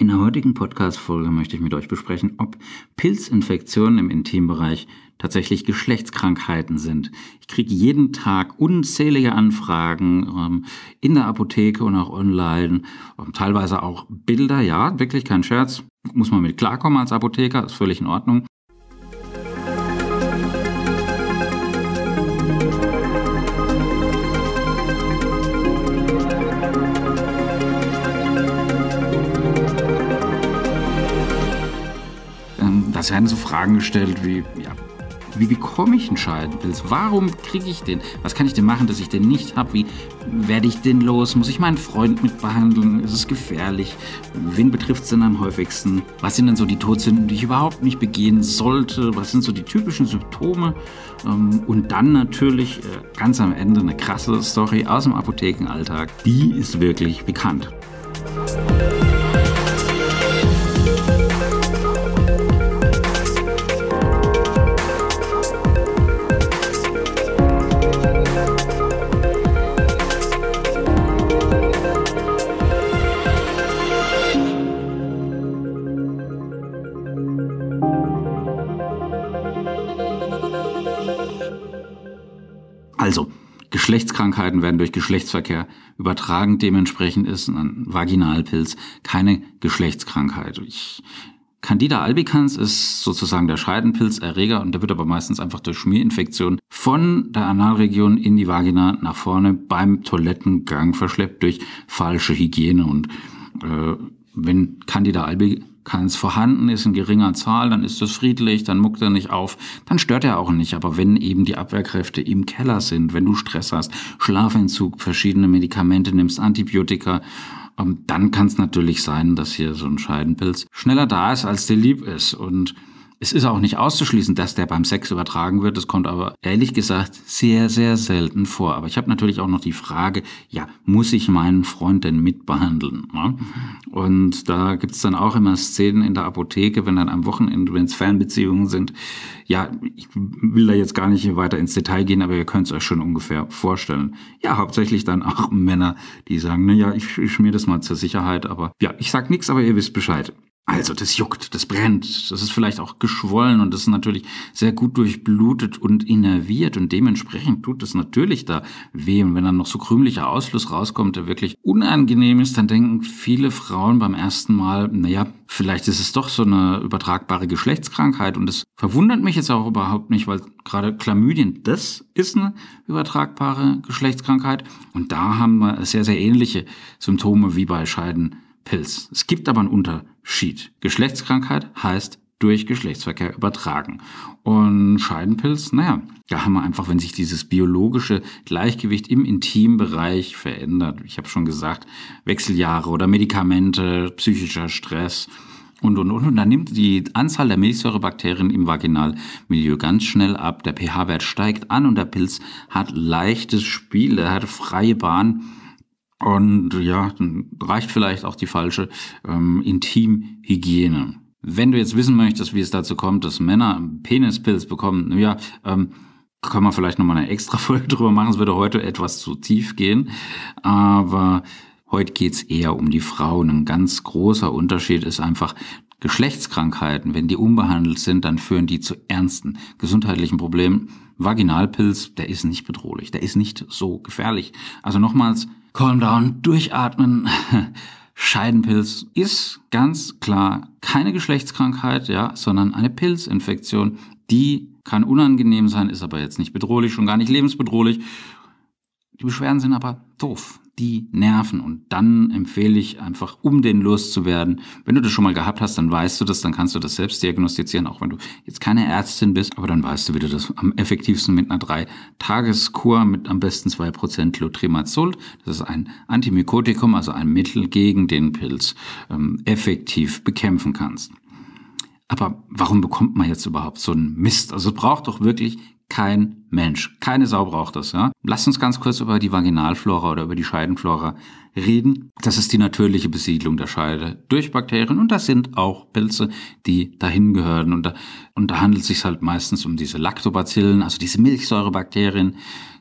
In der heutigen Podcast-Folge möchte ich mit euch besprechen, ob Pilzinfektionen im Intimbereich tatsächlich Geschlechtskrankheiten sind. Ich kriege jeden Tag unzählige Anfragen ähm, in der Apotheke und auch online, ähm, teilweise auch Bilder, ja, wirklich kein Scherz, muss man mit klarkommen als Apotheker, ist völlig in Ordnung. Es werden so Fragen gestellt wie, ja, wie bekomme ich einen Scheidenpilz? Warum kriege ich den? Was kann ich denn machen, dass ich den nicht habe? Wie werde ich den los? Muss ich meinen Freund mit behandeln? Ist es gefährlich? Wen betrifft es denn am häufigsten? Was sind denn so die Todsünden, die ich überhaupt nicht begehen sollte? Was sind so die typischen Symptome? Ähm, und dann natürlich äh, ganz am Ende eine krasse Story aus dem Apothekenalltag. Die ist wirklich bekannt. Also, Geschlechtskrankheiten werden durch Geschlechtsverkehr übertragen. Dementsprechend ist ein Vaginalpilz keine Geschlechtskrankheit. Ich, Candida albicans ist sozusagen der Scheidenpilzerreger und der wird aber meistens einfach durch Schmierinfektion von der Analregion in die Vagina nach vorne beim Toilettengang verschleppt durch falsche Hygiene. Und äh, wenn Candida albicans kann es vorhanden ist in geringer Zahl, dann ist es friedlich, dann muckt er nicht auf, dann stört er auch nicht. Aber wenn eben die Abwehrkräfte im Keller sind, wenn du Stress hast, Schlafentzug, verschiedene Medikamente nimmst, Antibiotika, ähm, dann kann es natürlich sein, dass hier so ein Scheidenpilz schneller da ist, als dir lieb ist. Und es ist auch nicht auszuschließen, dass der beim Sex übertragen wird. Das kommt aber ehrlich gesagt sehr, sehr selten vor. Aber ich habe natürlich auch noch die Frage, ja, muss ich meinen Freund denn mitbehandeln? Ja? Und da gibt's dann auch immer Szenen in der Apotheke, wenn dann am Wochenende, wenn es Fernbeziehungen sind. Ja, ich will da jetzt gar nicht weiter ins Detail gehen, aber ihr könnt es euch schon ungefähr vorstellen. Ja, hauptsächlich dann auch Männer, die sagen, na ja, ich, ich schmier das mal zur Sicherheit, aber ja, ich sag nichts, aber ihr wisst Bescheid. Also das juckt, das brennt, das ist vielleicht auch geschwollen und das ist natürlich sehr gut durchblutet und innerviert und dementsprechend tut es natürlich da weh. Und wenn dann noch so krümlicher Ausfluss rauskommt, der wirklich unangenehm ist, dann denken viele Frauen beim ersten Mal, naja, vielleicht ist es doch so eine übertragbare Geschlechtskrankheit. Und das verwundert mich jetzt auch überhaupt nicht, weil gerade Chlamydien, das ist eine übertragbare Geschlechtskrankheit. Und da haben wir sehr, sehr ähnliche Symptome wie bei Scheiden Pilz. Es gibt aber einen Unterschied. Geschlechtskrankheit heißt durch Geschlechtsverkehr übertragen. Und Scheidenpilz, naja, da haben wir einfach, wenn sich dieses biologische Gleichgewicht im Intimbereich verändert, ich habe schon gesagt, Wechseljahre oder Medikamente, psychischer Stress und, und, und. Und dann nimmt die Anzahl der Milchsäurebakterien im Vaginalmilieu ganz schnell ab. Der pH-Wert steigt an und der Pilz hat leichtes Spiel, er hat freie Bahn und ja, reicht vielleicht auch die falsche ähm, Intimhygiene. Wenn du jetzt wissen möchtest, wie es dazu kommt, dass Männer Penispilz bekommen, ja, ähm, können wir vielleicht nochmal eine extra Folge drüber machen. Es würde heute etwas zu tief gehen. Aber heute geht's eher um die Frauen. Ein ganz großer Unterschied ist einfach, Geschlechtskrankheiten, wenn die unbehandelt sind, dann führen die zu ernsten gesundheitlichen Problemen. Vaginalpilz, der ist nicht bedrohlich, der ist nicht so gefährlich. Also nochmals, Calm down, durchatmen. Scheidenpilz ist ganz klar keine Geschlechtskrankheit, ja, sondern eine Pilzinfektion. Die kann unangenehm sein, ist aber jetzt nicht bedrohlich, schon gar nicht lebensbedrohlich. Die Beschwerden sind aber doof die nerven. Und dann empfehle ich einfach, um den loszuwerden. Wenn du das schon mal gehabt hast, dann weißt du das, dann kannst du das selbst diagnostizieren, auch wenn du jetzt keine Ärztin bist, aber dann weißt du, wie du das am effektivsten mit einer drei-Tageskur mit am besten zwei Prozent Lotrimazol, das ist ein Antimykotikum, also ein Mittel gegen den Pilz, ähm, effektiv bekämpfen kannst. Aber warum bekommt man jetzt überhaupt so einen Mist? Also es braucht doch wirklich kein Mensch. Keine Sau braucht das. Ja? Lass uns ganz kurz über die Vaginalflora oder über die Scheidenflora reden. Das ist die natürliche Besiedlung der Scheide durch Bakterien und das sind auch Pilze, die dahin gehören. Und da, und da handelt es sich halt meistens um diese Lactobacillen, also diese Milchsäurebakterien,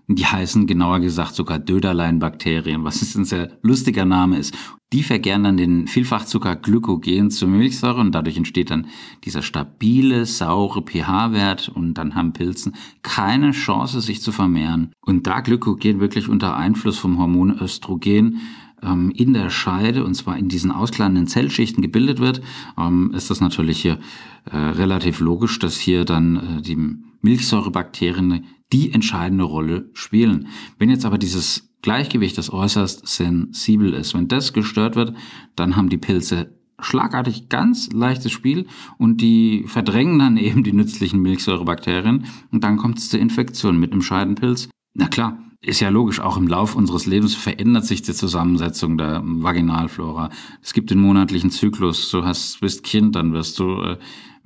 Die heißen genauer gesagt sogar Döderleinbakterien, was ein sehr lustiger Name ist. Die vergären dann den Vielfachzucker Glykogen zur Milchsäure und dadurch entsteht dann dieser stabile, saure pH-Wert und dann haben Pilzen keine Chance, sich zu vermehren. Und da Glykogen wirklich unter Einfluss vom Hormon Östrogen ähm, in der Scheide, und zwar in diesen auskleidenden Zellschichten gebildet wird, ähm, ist das natürlich hier äh, relativ logisch, dass hier dann äh, die Milchsäurebakterien die entscheidende Rolle spielen. Wenn jetzt aber dieses Gleichgewicht, das äußerst sensibel ist, wenn das gestört wird, dann haben die Pilze schlagartig ganz leichtes Spiel und die verdrängen dann eben die nützlichen Milchsäurebakterien und dann kommt es zur Infektion mit einem Scheidenpilz. Na klar, ist ja logisch, auch im Lauf unseres Lebens verändert sich die Zusammensetzung der Vaginalflora. Es gibt den monatlichen Zyklus, du hast, bist Kind, dann wirst du äh,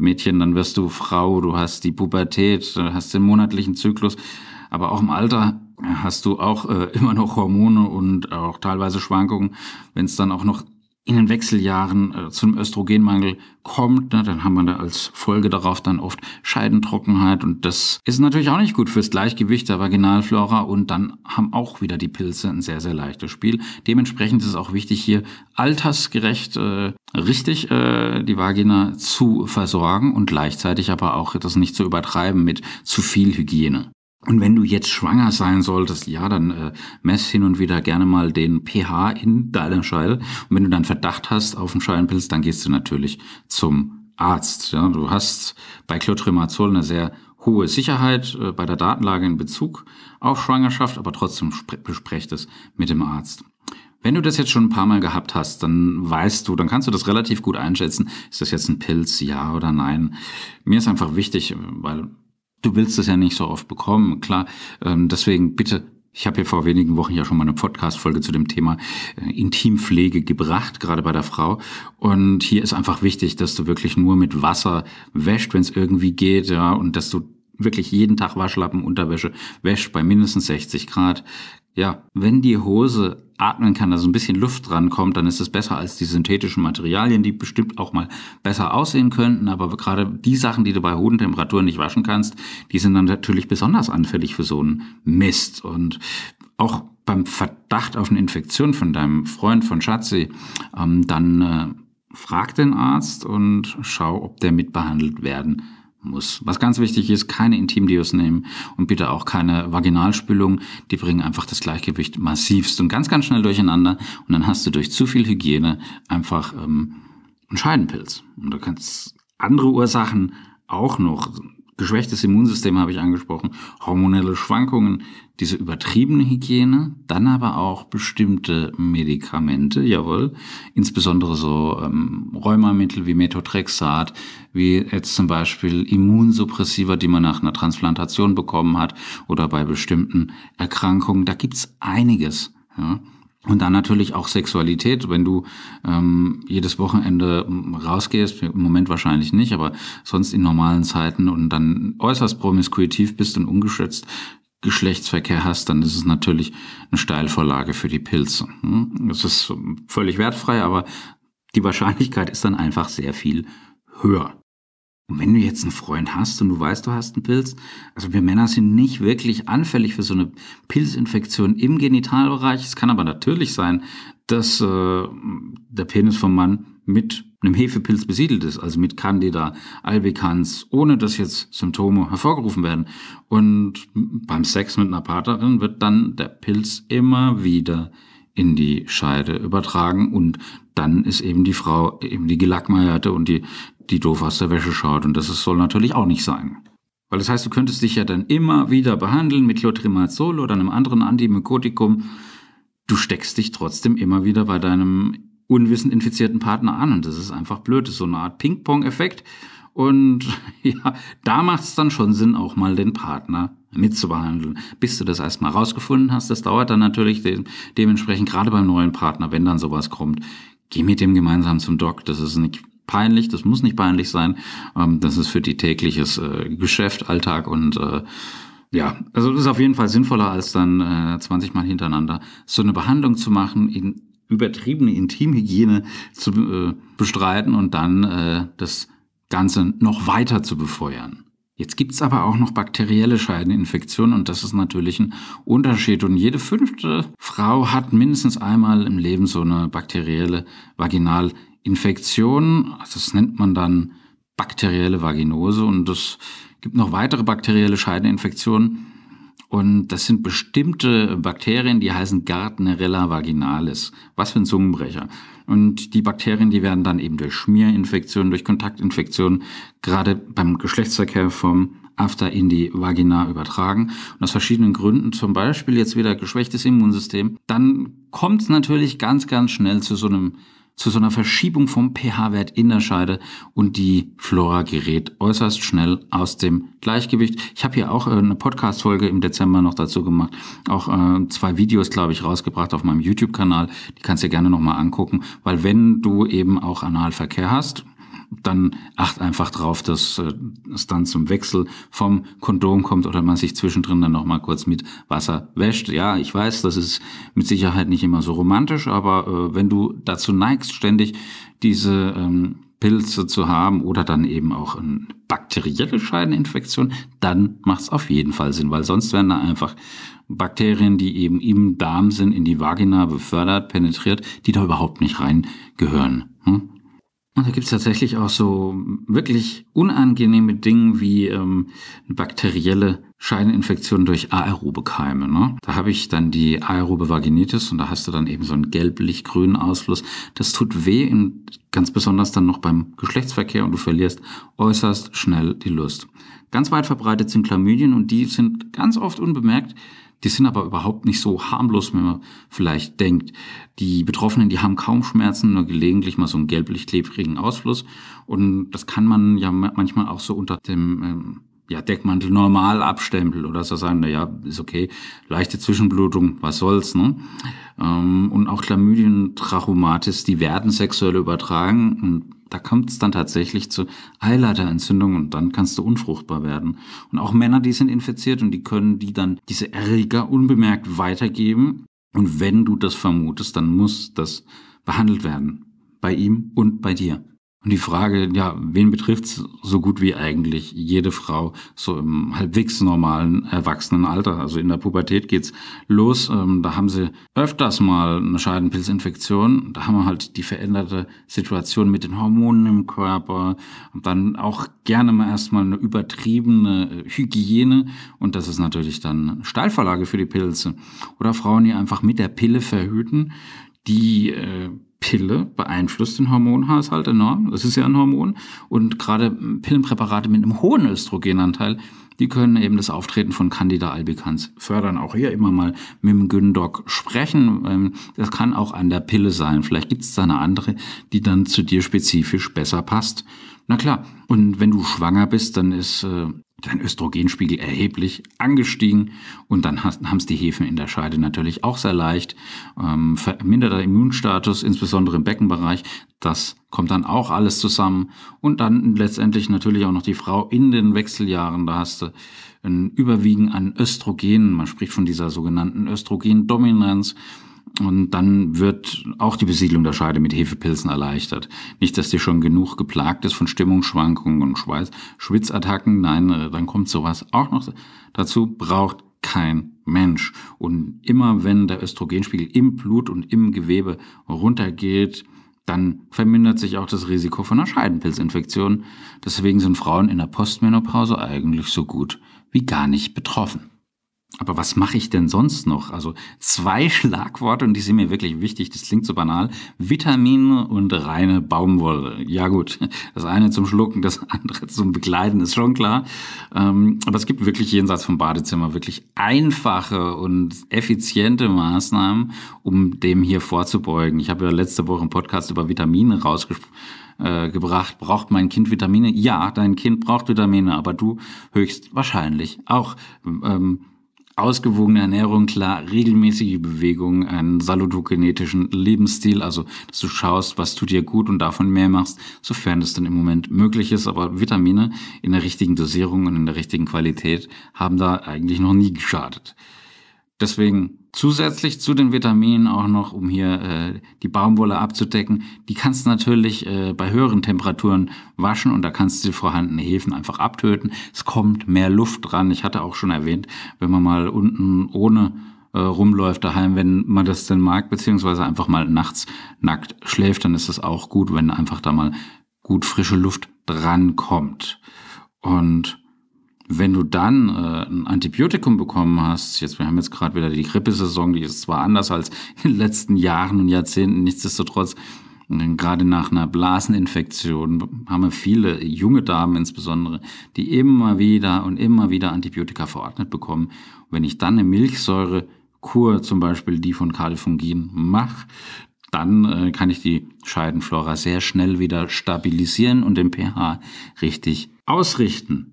Mädchen, dann wirst du Frau, du hast die Pubertät, du hast den monatlichen Zyklus, aber auch im Alter hast du auch äh, immer noch Hormone und auch teilweise Schwankungen. Wenn es dann auch noch in den Wechseljahren äh, zum Östrogenmangel kommt, ne, dann haben wir da als Folge darauf dann oft Scheidentrockenheit und das ist natürlich auch nicht gut fürs Gleichgewicht der Vaginalflora und dann haben auch wieder die Pilze ein sehr, sehr leichtes Spiel. Dementsprechend ist es auch wichtig, hier altersgerecht äh, richtig äh, die Vagina zu versorgen und gleichzeitig aber auch das nicht zu übertreiben mit zu viel Hygiene. Und wenn du jetzt schwanger sein solltest, ja, dann äh, mess hin und wieder gerne mal den pH in deiner Scheide. Und wenn du dann Verdacht hast auf einen Scheidenpilz, dann gehst du natürlich zum Arzt. Ja, du hast bei Clotrimazol eine sehr hohe Sicherheit äh, bei der Datenlage in Bezug auf Schwangerschaft, aber trotzdem besprecht es mit dem Arzt. Wenn du das jetzt schon ein paar Mal gehabt hast, dann weißt du, dann kannst du das relativ gut einschätzen. Ist das jetzt ein Pilz, ja oder nein? Mir ist einfach wichtig, weil du willst es ja nicht so oft bekommen, klar. Ähm, deswegen bitte ich habe hier vor wenigen Wochen ja schon mal eine Podcast-Folge zu dem Thema äh, Intimpflege gebracht, gerade bei der Frau. Und hier ist einfach wichtig, dass du wirklich nur mit Wasser wäscht, wenn es irgendwie geht, ja, und dass du wirklich jeden Tag Waschlappen, Unterwäsche wäscht bei mindestens 60 Grad. Ja, wenn die Hose atmen kann, also ein bisschen Luft dran kommt, dann ist es besser als die synthetischen Materialien, die bestimmt auch mal besser aussehen könnten. Aber gerade die Sachen, die du bei hohen Temperaturen nicht waschen kannst, die sind dann natürlich besonders anfällig für so einen Mist. Und auch beim Verdacht auf eine Infektion von deinem Freund, von Schatzi, ähm, dann äh, frag den Arzt und schau, ob der mitbehandelt werden muss. Was ganz wichtig ist, keine Intimdios nehmen und bitte auch keine Vaginalspülung. Die bringen einfach das Gleichgewicht massivst und ganz, ganz schnell durcheinander. Und dann hast du durch zu viel Hygiene einfach ähm, einen Scheidenpilz. Und du kannst andere Ursachen auch noch Geschwächtes Immunsystem habe ich angesprochen, hormonelle Schwankungen, diese übertriebene Hygiene, dann aber auch bestimmte Medikamente, jawohl, insbesondere so ähm, Rheumamittel wie Methotrexat, wie jetzt zum Beispiel Immunsuppressiva, die man nach einer Transplantation bekommen hat oder bei bestimmten Erkrankungen, da gibt's einiges. Ja. Und dann natürlich auch Sexualität, wenn du ähm, jedes Wochenende rausgehst, im Moment wahrscheinlich nicht, aber sonst in normalen Zeiten und dann äußerst promiskuitiv bist und ungeschätzt Geschlechtsverkehr hast, dann ist es natürlich eine Steilvorlage für die Pilze. Hm? Das ist völlig wertfrei, aber die Wahrscheinlichkeit ist dann einfach sehr viel höher. Und wenn du jetzt einen Freund hast und du weißt, du hast einen Pilz, also wir Männer sind nicht wirklich anfällig für so eine Pilzinfektion im Genitalbereich. Es kann aber natürlich sein, dass äh, der Penis vom Mann mit einem Hefepilz besiedelt ist, also mit Candida albicans, ohne dass jetzt Symptome hervorgerufen werden. Und beim Sex mit einer Partnerin wird dann der Pilz immer wieder in die Scheide übertragen und dann ist eben die Frau eben die Gelackmeierte und die die doof aus der Wäsche schaut. Und das soll natürlich auch nicht sein. Weil das heißt, du könntest dich ja dann immer wieder behandeln mit Clotrimazol oder einem anderen Antimykotikum. Du steckst dich trotzdem immer wieder bei deinem unwissend infizierten Partner an. Und das ist einfach blöd. Das ist so eine Art Ping-Pong-Effekt. Und ja, da macht es dann schon Sinn, auch mal den Partner mitzubehandeln. Bis du das erstmal rausgefunden hast, das dauert dann natürlich de dementsprechend, gerade beim neuen Partner, wenn dann sowas kommt, geh mit dem gemeinsam zum Doc. Das ist nicht peinlich, das muss nicht peinlich sein. Ähm, das ist für die tägliches äh, Geschäft, Alltag und äh, ja, also das ist auf jeden Fall sinnvoller, als dann äh, 20 Mal hintereinander so eine Behandlung zu machen, in übertriebene Intimhygiene zu äh, bestreiten und dann äh, das Ganze noch weiter zu befeuern. Jetzt gibt's aber auch noch bakterielle Scheideninfektionen und das ist natürlich ein Unterschied. Und jede fünfte Frau hat mindestens einmal im Leben so eine bakterielle Vaginalinfektion. Das nennt man dann bakterielle Vaginose und es gibt noch weitere bakterielle Scheideninfektionen. Und das sind bestimmte Bakterien, die heißen Gardnerella vaginalis. Was für ein Zungenbrecher. Und die Bakterien, die werden dann eben durch Schmierinfektionen, durch Kontaktinfektionen, gerade beim Geschlechtsverkehr vom After in die Vagina übertragen. Und aus verschiedenen Gründen, zum Beispiel jetzt wieder geschwächtes Immunsystem, dann kommt es natürlich ganz, ganz schnell zu so einem zu so einer Verschiebung vom pH-Wert in der Scheide und die Flora gerät äußerst schnell aus dem Gleichgewicht. Ich habe hier auch äh, eine Podcast-Folge im Dezember noch dazu gemacht, auch äh, zwei Videos, glaube ich, rausgebracht auf meinem YouTube-Kanal. Die kannst du dir gerne nochmal angucken, weil wenn du eben auch Analverkehr hast, dann acht einfach drauf, dass äh, es dann zum Wechsel vom Kondom kommt oder man sich zwischendrin dann nochmal kurz mit Wasser wäscht. Ja, ich weiß, das ist mit Sicherheit nicht immer so romantisch, aber äh, wenn du dazu neigst, ständig diese ähm, Pilze zu haben oder dann eben auch eine bakterielle Scheideninfektion, dann macht es auf jeden Fall Sinn, weil sonst werden da einfach Bakterien, die eben im Darm sind, in die Vagina befördert, penetriert, die da überhaupt nicht reingehören. Hm? Und da gibt es tatsächlich auch so wirklich unangenehme Dinge wie ähm, bakterielle Scheideninfektion durch aerobe Keime. Ne? Da habe ich dann die aerobe Vaginitis und da hast du dann eben so einen gelblich-grünen Ausfluss. Das tut weh, in, ganz besonders dann noch beim Geschlechtsverkehr und du verlierst äußerst schnell die Lust. Ganz weit verbreitet sind Chlamydien und die sind ganz oft unbemerkt die sind aber überhaupt nicht so harmlos, wie man vielleicht denkt. Die Betroffenen, die haben kaum Schmerzen, nur gelegentlich mal so einen gelblich-klebrigen Ausfluss. Und das kann man ja manchmal auch so unter dem ähm, ja, Deckmantel normal abstempeln oder so sagen, na ja, ist okay, leichte Zwischenblutung, was soll's, ne? Ähm, und auch Chlamydien, Trachomatis, die werden sexuell übertragen und da kommt es dann tatsächlich zu Eileiterentzündung und dann kannst du unfruchtbar werden. Und auch Männer, die sind infiziert und die können die dann diese Erreger unbemerkt weitergeben. Und wenn du das vermutest, dann muss das behandelt werden. Bei ihm und bei dir. Und die Frage, ja, wen betrifft's so gut wie eigentlich jede Frau so im halbwegs normalen Erwachsenenalter? Also in der Pubertät geht's los. Ähm, da haben sie öfters mal eine Scheidenpilzinfektion. Da haben wir halt die veränderte Situation mit den Hormonen im Körper. Und dann auch gerne mal erstmal eine übertriebene Hygiene. Und das ist natürlich dann Steilvorlage für die Pilze. Oder Frauen, die einfach mit der Pille verhüten, die äh, Pille beeinflusst den Hormonhaushalt enorm. Das ist ja ein Hormon. Und gerade Pillenpräparate mit einem hohen Östrogenanteil, die können eben das Auftreten von Candida albicans fördern. Auch hier immer mal mit dem Gündoc sprechen. Ähm, das kann auch an der Pille sein. Vielleicht gibt es da eine andere, die dann zu dir spezifisch besser passt. Na klar. Und wenn du schwanger bist, dann ist äh, dein Östrogenspiegel erheblich angestiegen und dann haben es die Hefen in der Scheide natürlich auch sehr leicht. Ähm, verminderter Immunstatus, insbesondere im Beckenbereich, das kommt dann auch alles zusammen. Und dann letztendlich natürlich auch noch die Frau in den Wechseljahren, da hast du ein Überwiegen an Östrogenen, man spricht von dieser sogenannten Östrogendominanz. Und dann wird auch die Besiedlung der Scheide mit Hefepilzen erleichtert. Nicht, dass die schon genug geplagt ist von Stimmungsschwankungen und Schweiß, Schwitzattacken. Nein, äh, dann kommt sowas auch noch dazu. Braucht kein Mensch. Und immer wenn der Östrogenspiegel im Blut und im Gewebe runtergeht, dann vermindert sich auch das Risiko von einer Scheidenpilzinfektion. Deswegen sind Frauen in der Postmenopause eigentlich so gut wie gar nicht betroffen. Aber was mache ich denn sonst noch? Also zwei Schlagworte und die sind mir wirklich wichtig. Das klingt so banal. Vitamine und reine Baumwolle. Ja gut, das eine zum Schlucken, das andere zum Begleiten ist schon klar. Ähm, aber es gibt wirklich jenseits vom Badezimmer wirklich einfache und effiziente Maßnahmen, um dem hier vorzubeugen. Ich habe ja letzte Woche einen Podcast über Vitamine rausgebracht gebracht. Braucht mein Kind Vitamine? Ja, dein Kind braucht Vitamine, aber du höchstwahrscheinlich auch. Ähm, ausgewogene Ernährung, klar, regelmäßige Bewegung, einen salutogenetischen Lebensstil, also dass du schaust, was tut dir gut und davon mehr machst, sofern es dann im Moment möglich ist. Aber Vitamine in der richtigen Dosierung und in der richtigen Qualität haben da eigentlich noch nie geschadet. Deswegen zusätzlich zu den Vitaminen auch noch, um hier äh, die Baumwolle abzudecken, die kannst du natürlich äh, bei höheren Temperaturen waschen und da kannst du die vorhandenen Hefen einfach abtöten. Es kommt mehr Luft dran. Ich hatte auch schon erwähnt, wenn man mal unten ohne äh, rumläuft daheim, wenn man das denn mag, beziehungsweise einfach mal nachts nackt schläft, dann ist es auch gut, wenn einfach da mal gut frische Luft dran kommt. Und wenn du dann äh, ein Antibiotikum bekommen hast, jetzt wir haben jetzt gerade wieder die Grippesaison, die ist zwar anders als in den letzten Jahren und Jahrzehnten, nichtsdestotrotz gerade nach einer Blaseninfektion haben wir viele junge Damen insbesondere, die immer wieder und immer wieder Antibiotika verordnet bekommen. Und wenn ich dann eine Milchsäurekur, zum Beispiel die von Califungin, mache, dann äh, kann ich die Scheidenflora sehr schnell wieder stabilisieren und den pH richtig ausrichten.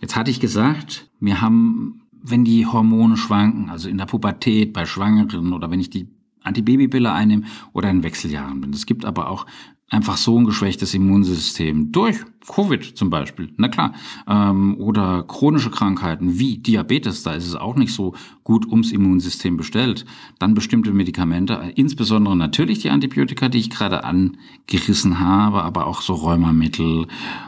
Jetzt hatte ich gesagt, wir haben, wenn die Hormone schwanken, also in der Pubertät, bei Schwangeren oder wenn ich die Antibabypille einnehme oder in Wechseljahren bin. Es gibt aber auch einfach so ein geschwächtes Immunsystem durch Covid zum Beispiel, na klar, ähm, oder chronische Krankheiten wie Diabetes, da ist es auch nicht so gut ums Immunsystem bestellt. Dann bestimmte Medikamente, insbesondere natürlich die Antibiotika, die ich gerade angerissen habe, aber auch so Rheumamittel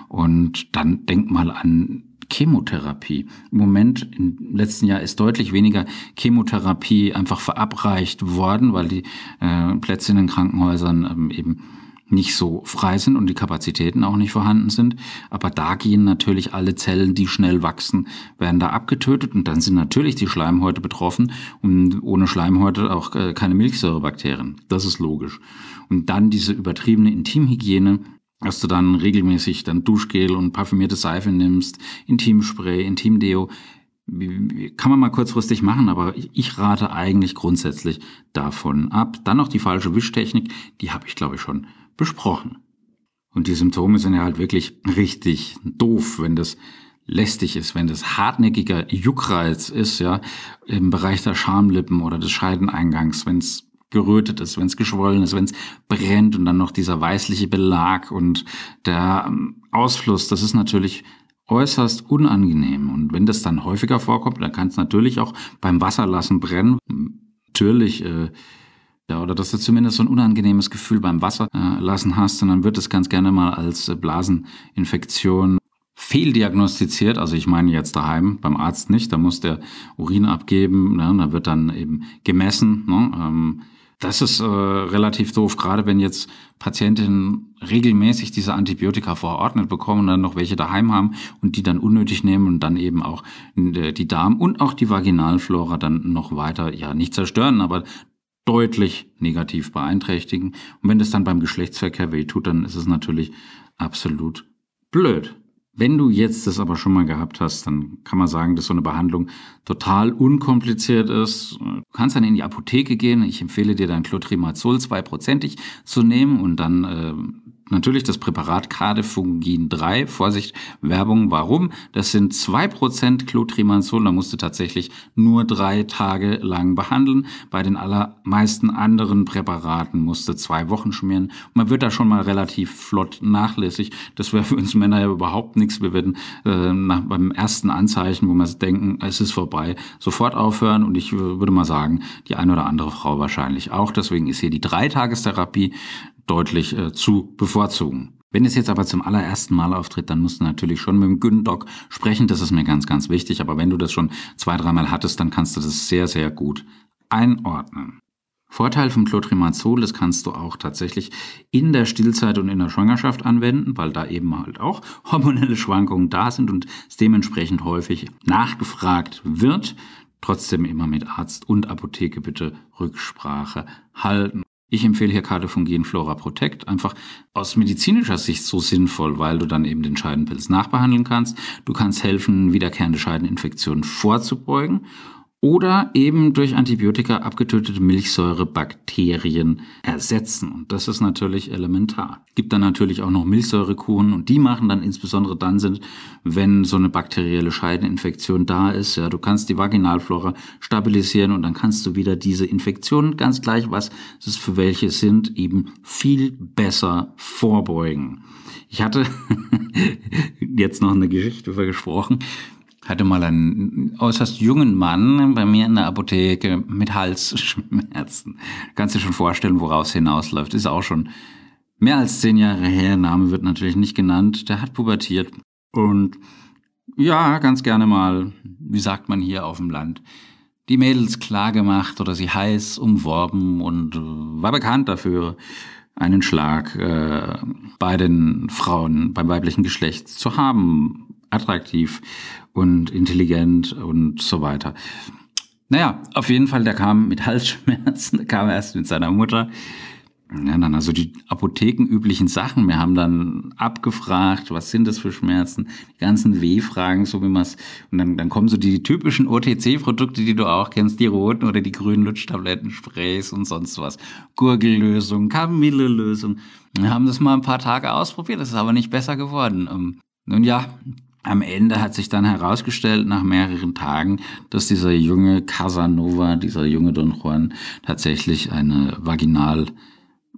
und dann denk mal an Chemotherapie. Im Moment, im letzten Jahr ist deutlich weniger Chemotherapie einfach verabreicht worden, weil die äh, Plätze in den Krankenhäusern ähm, eben nicht so frei sind und die Kapazitäten auch nicht vorhanden sind. Aber da gehen natürlich alle Zellen, die schnell wachsen, werden da abgetötet und dann sind natürlich die Schleimhäute betroffen und ohne Schleimhäute auch äh, keine Milchsäurebakterien. Das ist logisch. Und dann diese übertriebene Intimhygiene, dass du dann regelmäßig dann Duschgel und parfümierte Seife nimmst, Intimspray, Intimdeo. Kann man mal kurzfristig machen, aber ich rate eigentlich grundsätzlich davon ab. Dann noch die falsche Wischtechnik, die habe ich glaube ich schon besprochen. Und die Symptome sind ja halt wirklich richtig doof, wenn das lästig ist, wenn das hartnäckiger Juckreiz ist, ja, im Bereich der Schamlippen oder des Scheideneingangs, wenn es gerötet ist, wenn es geschwollen ist, wenn es brennt und dann noch dieser weißliche Belag und der ähm, Ausfluss, das ist natürlich äußerst unangenehm. Und wenn das dann häufiger vorkommt, dann kann es natürlich auch beim Wasserlassen brennen. Natürlich, äh, ja, oder dass du zumindest so ein unangenehmes Gefühl beim Wasserlassen hast, und dann wird es ganz gerne mal als äh, Blaseninfektion fehldiagnostiziert, also ich meine jetzt daheim, beim Arzt nicht, da muss der Urin abgeben, ne, da wird dann eben gemessen, ne, ähm, das ist äh, relativ doof, gerade wenn jetzt Patientinnen regelmäßig diese Antibiotika verordnet bekommen und dann noch welche daheim haben und die dann unnötig nehmen und dann eben auch die Darm- und auch die Vaginalflora dann noch weiter, ja, nicht zerstören, aber deutlich negativ beeinträchtigen. Und wenn das dann beim Geschlechtsverkehr weh tut, dann ist es natürlich absolut blöd. Wenn du jetzt das aber schon mal gehabt hast, dann kann man sagen, dass so eine Behandlung total unkompliziert ist. Du kannst dann in die Apotheke gehen. Ich empfehle dir dann Clotrimazol zweiprozentig zu nehmen und dann äh, natürlich das Präparat Cadefungin 3. Vorsicht, Werbung, warum? Das sind zwei Prozent Clotrimazol, da musst du tatsächlich nur drei Tage lang behandeln. Bei den allermeisten anderen Präparaten musst du zwei Wochen schmieren. Man wird da schon mal relativ flott nachlässig. Das wäre für uns Männer ja überhaupt nichts. Wir werden äh, nach, beim ersten Anzeichen, wo wir denken, es ist vorbei, sofort aufhören. Und ich würde mal sagen, die eine oder andere Frau wahrscheinlich auch. Deswegen ist hier die Dreitagestherapie deutlich äh, zu bevorzugen. Wenn es jetzt aber zum allerersten Mal auftritt, dann musst du natürlich schon mit dem Gündoc sprechen. Das ist mir ganz, ganz wichtig. Aber wenn du das schon zwei, dreimal hattest, dann kannst du das sehr, sehr gut einordnen. Vorteil vom Clotrimazol, das kannst du auch tatsächlich in der Stillzeit und in der Schwangerschaft anwenden, weil da eben halt auch hormonelle Schwankungen da sind und es dementsprechend häufig nachgefragt wird. Trotzdem immer mit Arzt und Apotheke bitte Rücksprache halten. Ich empfehle hier Karte von Genflora Protect einfach aus medizinischer Sicht so sinnvoll, weil du dann eben den Scheidenpilz nachbehandeln kannst. Du kannst helfen, wiederkehrende Scheideninfektionen vorzubeugen oder eben durch Antibiotika abgetötete Milchsäurebakterien ersetzen. Und das ist natürlich elementar. Gibt dann natürlich auch noch Milchsäurekuren und die machen dann insbesondere dann Sinn, wenn so eine bakterielle Scheideninfektion da ist. Ja, du kannst die Vaginalflora stabilisieren und dann kannst du wieder diese Infektionen, ganz gleich was es für welche sind, eben viel besser vorbeugen. Ich hatte jetzt noch eine Geschichte gesprochen hatte mal einen äußerst jungen Mann bei mir in der Apotheke mit Halsschmerzen. Kannst du dir schon vorstellen, woraus hinausläuft. Ist auch schon mehr als zehn Jahre her. Name wird natürlich nicht genannt. Der hat pubertiert. Und ja, ganz gerne mal, wie sagt man hier auf dem Land, die Mädels klar gemacht oder sie heiß umworben und war bekannt dafür, einen Schlag äh, bei den Frauen, beim weiblichen Geschlecht zu haben. Attraktiv und intelligent und so weiter. Naja, auf jeden Fall, der kam mit Halsschmerzen, der kam erst mit seiner Mutter ja, dann also die apothekenüblichen Sachen. Wir haben dann abgefragt, was sind das für Schmerzen, die ganzen W-Fragen, so wie man es, und dann, dann kommen so die typischen OTC-Produkte, die du auch kennst, die roten oder die grünen Lutschtabletten, Sprays und sonst was. Gurgellösung, Kamillelösung. Wir haben das mal ein paar Tage ausprobiert, das ist aber nicht besser geworden. Ähm, nun ja, am Ende hat sich dann herausgestellt, nach mehreren Tagen, dass dieser junge Casanova, dieser junge Don Juan, tatsächlich eine Vaginal-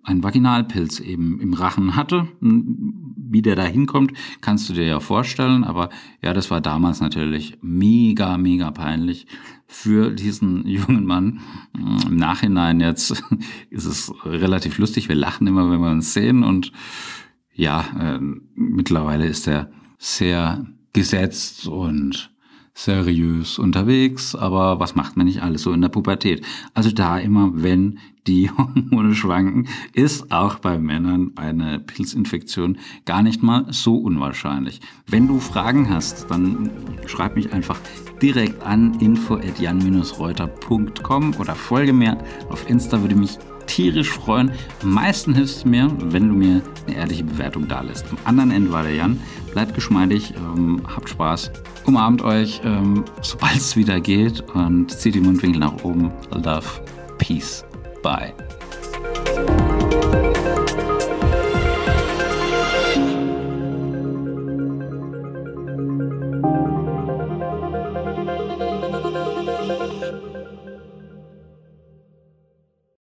einen Vaginalpilz eben im Rachen hatte. Wie der da hinkommt, kannst du dir ja vorstellen. Aber ja, das war damals natürlich mega, mega peinlich für diesen jungen Mann. Im Nachhinein jetzt ist es relativ lustig. Wir lachen immer, wenn wir uns sehen. Und ja, äh, mittlerweile ist er sehr gesetzt und seriös unterwegs, aber was macht man nicht alles so in der Pubertät? Also da immer, wenn die Hormone schwanken, ist auch bei Männern eine Pilzinfektion gar nicht mal so unwahrscheinlich. Wenn du Fragen hast, dann schreib mich einfach direkt an info@jan-reuter.com oder folge mir auf Insta, würde mich tierisch freuen. Am meisten hilfst du mir, wenn du mir eine ehrliche Bewertung da lässt. Am anderen Ende war der Jan. Bleibt geschmeidig, ähm, habt Spaß, umarmt euch, ähm, sobald es wieder geht und zieht die Mundwinkel nach oben. Love, Peace, Bye.